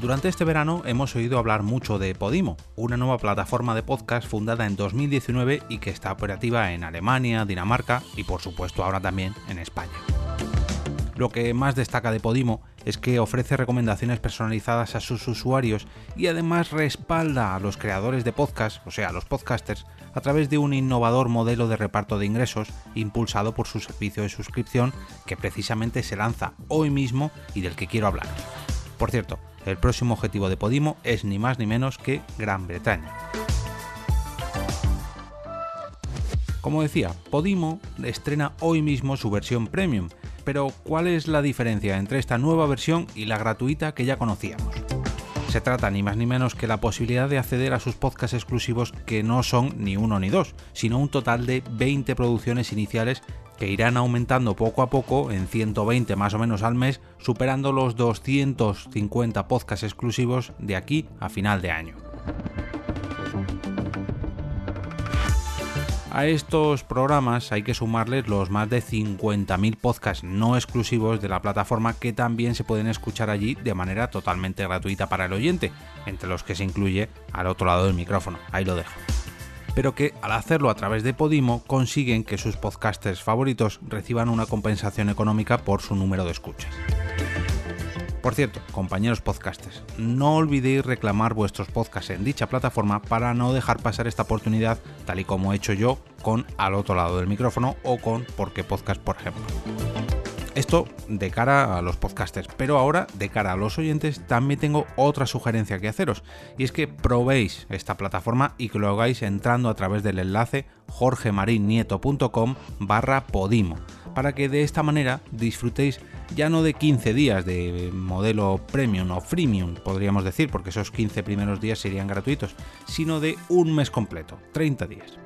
Durante este verano hemos oído hablar mucho de Podimo, una nueva plataforma de podcast fundada en 2019 y que está operativa en Alemania, Dinamarca y por supuesto ahora también en España. Lo que más destaca de Podimo es que ofrece recomendaciones personalizadas a sus usuarios y además respalda a los creadores de podcast, o sea, a los podcasters, a través de un innovador modelo de reparto de ingresos impulsado por su servicio de suscripción que precisamente se lanza hoy mismo y del que quiero hablar. Por cierto, el próximo objetivo de Podimo es ni más ni menos que Gran Bretaña. Como decía, Podimo estrena hoy mismo su versión premium, pero ¿cuál es la diferencia entre esta nueva versión y la gratuita que ya conocíamos? Se trata ni más ni menos que la posibilidad de acceder a sus podcasts exclusivos que no son ni uno ni dos, sino un total de 20 producciones iniciales que irán aumentando poco a poco en 120 más o menos al mes, superando los 250 podcasts exclusivos de aquí a final de año. A estos programas hay que sumarles los más de 50.000 podcasts no exclusivos de la plataforma que también se pueden escuchar allí de manera totalmente gratuita para el oyente, entre los que se incluye al otro lado del micrófono. Ahí lo dejo pero que al hacerlo a través de Podimo consiguen que sus podcasters favoritos reciban una compensación económica por su número de escuchas. Por cierto, compañeros podcasters, no olvidéis reclamar vuestros podcasts en dicha plataforma para no dejar pasar esta oportunidad tal y como he hecho yo con Al otro lado del micrófono o con Porque Podcast, por ejemplo. Esto de cara a los podcasters, pero ahora de cara a los oyentes también tengo otra sugerencia que haceros, y es que probéis esta plataforma y que lo hagáis entrando a través del enlace jorgemarinieto.com barra podimo, para que de esta manera disfrutéis ya no de 15 días de modelo premium o freemium, podríamos decir, porque esos 15 primeros días serían gratuitos, sino de un mes completo, 30 días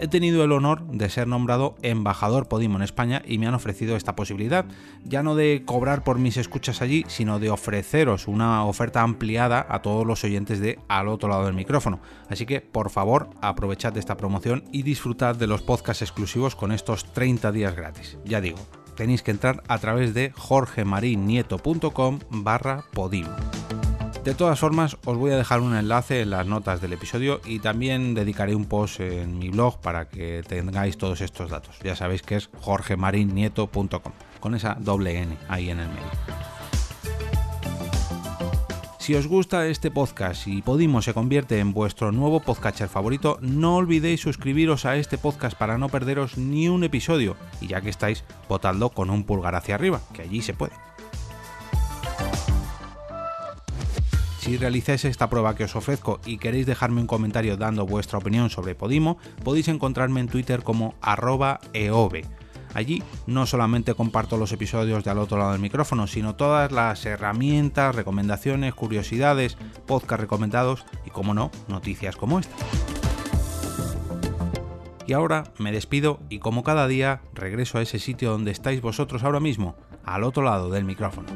he tenido el honor de ser nombrado embajador Podimo en España y me han ofrecido esta posibilidad, ya no de cobrar por mis escuchas allí, sino de ofreceros una oferta ampliada a todos los oyentes de al otro lado del micrófono. Así que, por favor, aprovechad esta promoción y disfrutad de los podcasts exclusivos con estos 30 días gratis. Ya digo, tenéis que entrar a través de jorgemarinieto.com barra Podimo. De todas formas, os voy a dejar un enlace en las notas del episodio y también dedicaré un post en mi blog para que tengáis todos estos datos. Ya sabéis que es jorgemarinieto.com, con esa doble N ahí en el medio. Si os gusta este podcast y Podimo se convierte en vuestro nuevo podcatcher favorito, no olvidéis suscribiros a este podcast para no perderos ni un episodio y ya que estáis, votando con un pulgar hacia arriba, que allí se puede. Si realizáis esta prueba que os ofrezco y queréis dejarme un comentario dando vuestra opinión sobre Podimo, podéis encontrarme en Twitter como arroba eove. Allí no solamente comparto los episodios de al otro lado del micrófono, sino todas las herramientas, recomendaciones, curiosidades, podcast recomendados y, como no, noticias como esta. Y ahora me despido y como cada día regreso a ese sitio donde estáis vosotros ahora mismo, al otro lado del micrófono.